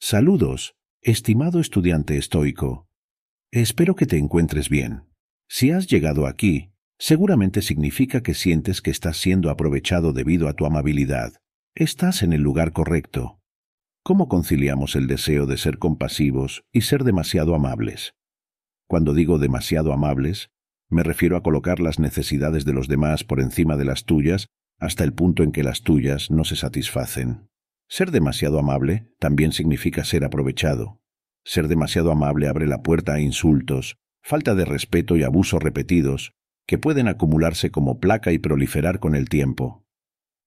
Saludos, estimado estudiante estoico. Espero que te encuentres bien. Si has llegado aquí, seguramente significa que sientes que estás siendo aprovechado debido a tu amabilidad. Estás en el lugar correcto. ¿Cómo conciliamos el deseo de ser compasivos y ser demasiado amables? Cuando digo demasiado amables, me refiero a colocar las necesidades de los demás por encima de las tuyas hasta el punto en que las tuyas no se satisfacen. Ser demasiado amable también significa ser aprovechado. Ser demasiado amable abre la puerta a insultos, falta de respeto y abusos repetidos, que pueden acumularse como placa y proliferar con el tiempo.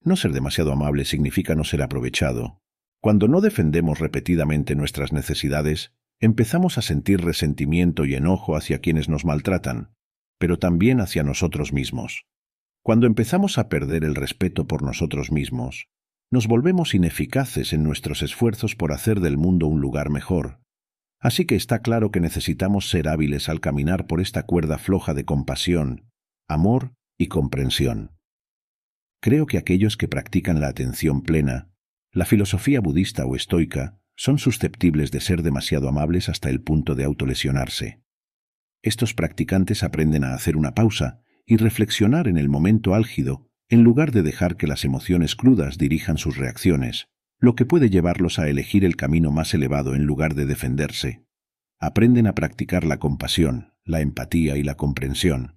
No ser demasiado amable significa no ser aprovechado. Cuando no defendemos repetidamente nuestras necesidades, empezamos a sentir resentimiento y enojo hacia quienes nos maltratan, pero también hacia nosotros mismos. Cuando empezamos a perder el respeto por nosotros mismos, nos volvemos ineficaces en nuestros esfuerzos por hacer del mundo un lugar mejor. Así que está claro que necesitamos ser hábiles al caminar por esta cuerda floja de compasión, amor y comprensión. Creo que aquellos que practican la atención plena, la filosofía budista o estoica, son susceptibles de ser demasiado amables hasta el punto de autolesionarse. Estos practicantes aprenden a hacer una pausa y reflexionar en el momento álgido en lugar de dejar que las emociones crudas dirijan sus reacciones, lo que puede llevarlos a elegir el camino más elevado en lugar de defenderse. Aprenden a practicar la compasión, la empatía y la comprensión,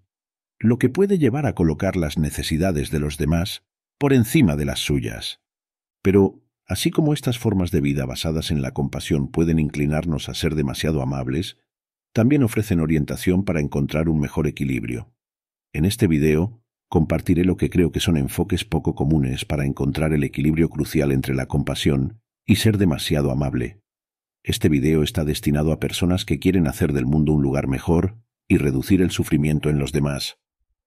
lo que puede llevar a colocar las necesidades de los demás por encima de las suyas. Pero, así como estas formas de vida basadas en la compasión pueden inclinarnos a ser demasiado amables, también ofrecen orientación para encontrar un mejor equilibrio. En este video compartiré lo que creo que son enfoques poco comunes para encontrar el equilibrio crucial entre la compasión y ser demasiado amable. Este video está destinado a personas que quieren hacer del mundo un lugar mejor y reducir el sufrimiento en los demás.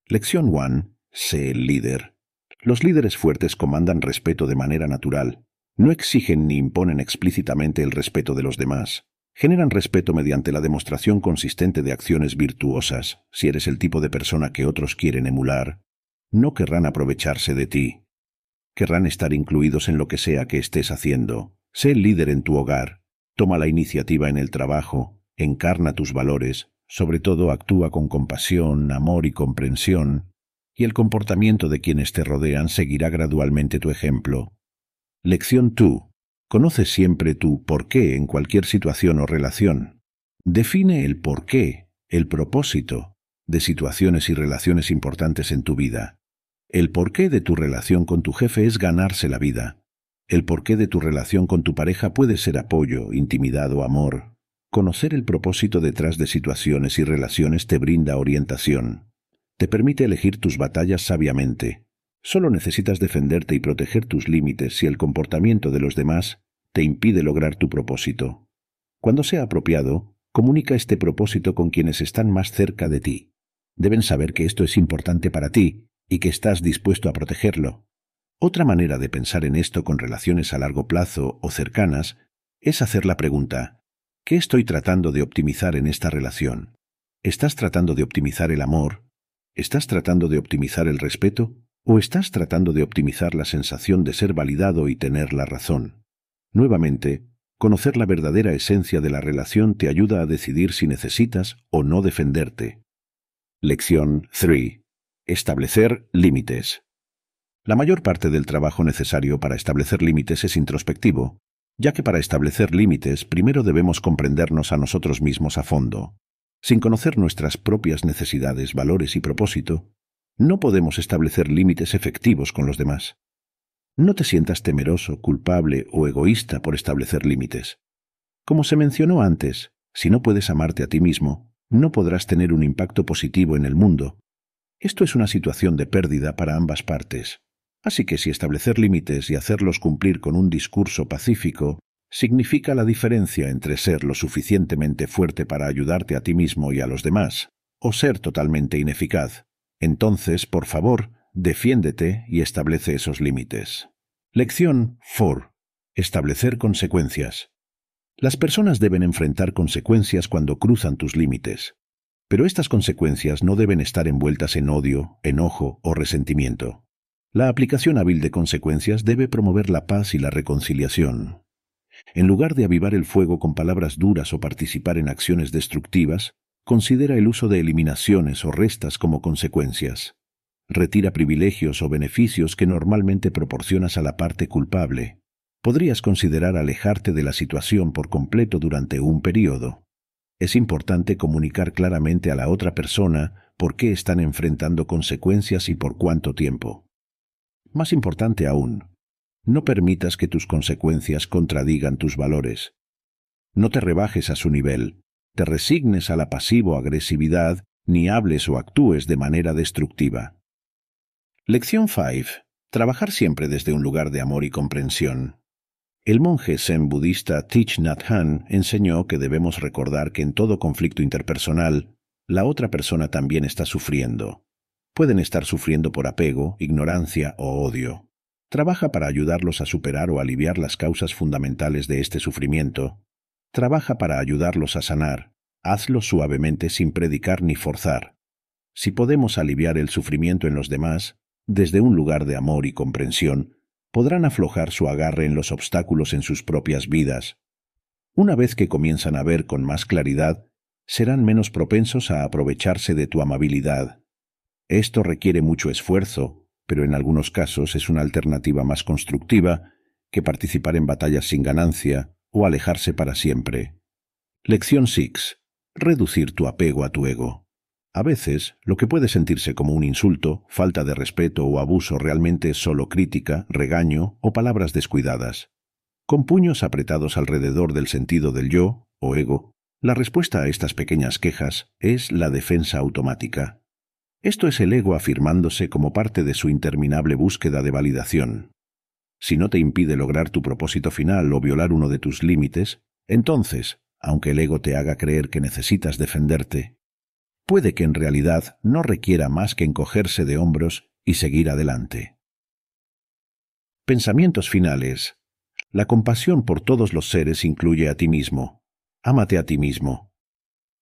Lección 1. Sé el líder. Los líderes fuertes comandan respeto de manera natural. No exigen ni imponen explícitamente el respeto de los demás. Generan respeto mediante la demostración consistente de acciones virtuosas, si eres el tipo de persona que otros quieren emular, no querrán aprovecharse de ti. Querrán estar incluidos en lo que sea que estés haciendo. Sé líder en tu hogar, toma la iniciativa en el trabajo, encarna tus valores, sobre todo actúa con compasión, amor y comprensión, y el comportamiento de quienes te rodean seguirá gradualmente tu ejemplo. Lección tú. Conoce siempre tu por qué en cualquier situación o relación. Define el por qué, el propósito, de situaciones y relaciones importantes en tu vida. El porqué de tu relación con tu jefe es ganarse la vida. El porqué de tu relación con tu pareja puede ser apoyo, intimidad o amor. Conocer el propósito detrás de situaciones y relaciones te brinda orientación. Te permite elegir tus batallas sabiamente. Solo necesitas defenderte y proteger tus límites si el comportamiento de los demás te impide lograr tu propósito. Cuando sea apropiado, comunica este propósito con quienes están más cerca de ti. Deben saber que esto es importante para ti y que estás dispuesto a protegerlo. Otra manera de pensar en esto con relaciones a largo plazo o cercanas es hacer la pregunta, ¿qué estoy tratando de optimizar en esta relación? ¿Estás tratando de optimizar el amor? ¿Estás tratando de optimizar el respeto? ¿O estás tratando de optimizar la sensación de ser validado y tener la razón? Nuevamente, conocer la verdadera esencia de la relación te ayuda a decidir si necesitas o no defenderte. Lección 3. Establecer límites. La mayor parte del trabajo necesario para establecer límites es introspectivo, ya que para establecer límites primero debemos comprendernos a nosotros mismos a fondo. Sin conocer nuestras propias necesidades, valores y propósito, no podemos establecer límites efectivos con los demás. No te sientas temeroso, culpable o egoísta por establecer límites. Como se mencionó antes, si no puedes amarte a ti mismo, no podrás tener un impacto positivo en el mundo. Esto es una situación de pérdida para ambas partes. Así que si establecer límites y hacerlos cumplir con un discurso pacífico significa la diferencia entre ser lo suficientemente fuerte para ayudarte a ti mismo y a los demás, o ser totalmente ineficaz, entonces, por favor, defiéndete y establece esos límites. Lección 4. Establecer consecuencias. Las personas deben enfrentar consecuencias cuando cruzan tus límites, pero estas consecuencias no deben estar envueltas en odio, enojo o resentimiento. La aplicación hábil de consecuencias debe promover la paz y la reconciliación. En lugar de avivar el fuego con palabras duras o participar en acciones destructivas, considera el uso de eliminaciones o restas como consecuencias. Retira privilegios o beneficios que normalmente proporcionas a la parte culpable. Podrías considerar alejarte de la situación por completo durante un periodo. Es importante comunicar claramente a la otra persona por qué están enfrentando consecuencias y por cuánto tiempo. Más importante aún, no permitas que tus consecuencias contradigan tus valores. No te rebajes a su nivel, te resignes a la pasivo-agresividad, ni hables o actúes de manera destructiva. Lección 5. Trabajar siempre desde un lugar de amor y comprensión. El monje zen budista Thich Nhat Hanh enseñó que debemos recordar que en todo conflicto interpersonal, la otra persona también está sufriendo. Pueden estar sufriendo por apego, ignorancia o odio. Trabaja para ayudarlos a superar o aliviar las causas fundamentales de este sufrimiento. Trabaja para ayudarlos a sanar. Hazlo suavemente sin predicar ni forzar. Si podemos aliviar el sufrimiento en los demás, desde un lugar de amor y comprensión, podrán aflojar su agarre en los obstáculos en sus propias vidas. Una vez que comienzan a ver con más claridad, serán menos propensos a aprovecharse de tu amabilidad. Esto requiere mucho esfuerzo, pero en algunos casos es una alternativa más constructiva que participar en batallas sin ganancia o alejarse para siempre. Lección 6. Reducir tu apego a tu ego. A veces, lo que puede sentirse como un insulto, falta de respeto o abuso realmente es solo crítica, regaño o palabras descuidadas. Con puños apretados alrededor del sentido del yo, o ego, la respuesta a estas pequeñas quejas es la defensa automática. Esto es el ego afirmándose como parte de su interminable búsqueda de validación. Si no te impide lograr tu propósito final o violar uno de tus límites, entonces, aunque el ego te haga creer que necesitas defenderte, puede que en realidad no requiera más que encogerse de hombros y seguir adelante. Pensamientos finales. La compasión por todos los seres incluye a ti mismo. Ámate a ti mismo.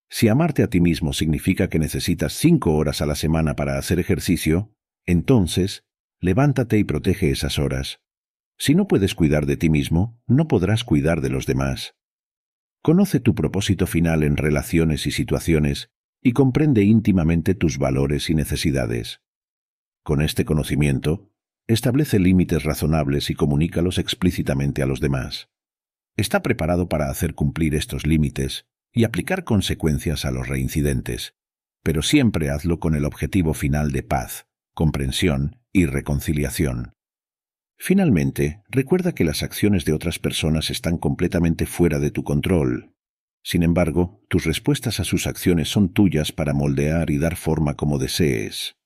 Si amarte a ti mismo significa que necesitas cinco horas a la semana para hacer ejercicio, entonces, levántate y protege esas horas. Si no puedes cuidar de ti mismo, no podrás cuidar de los demás. Conoce tu propósito final en relaciones y situaciones y comprende íntimamente tus valores y necesidades. Con este conocimiento, establece límites razonables y comunícalos explícitamente a los demás. Está preparado para hacer cumplir estos límites y aplicar consecuencias a los reincidentes, pero siempre hazlo con el objetivo final de paz, comprensión y reconciliación. Finalmente, recuerda que las acciones de otras personas están completamente fuera de tu control sin embargo, tus respuestas a sus acciones son tuyas para moldear y dar forma como desees.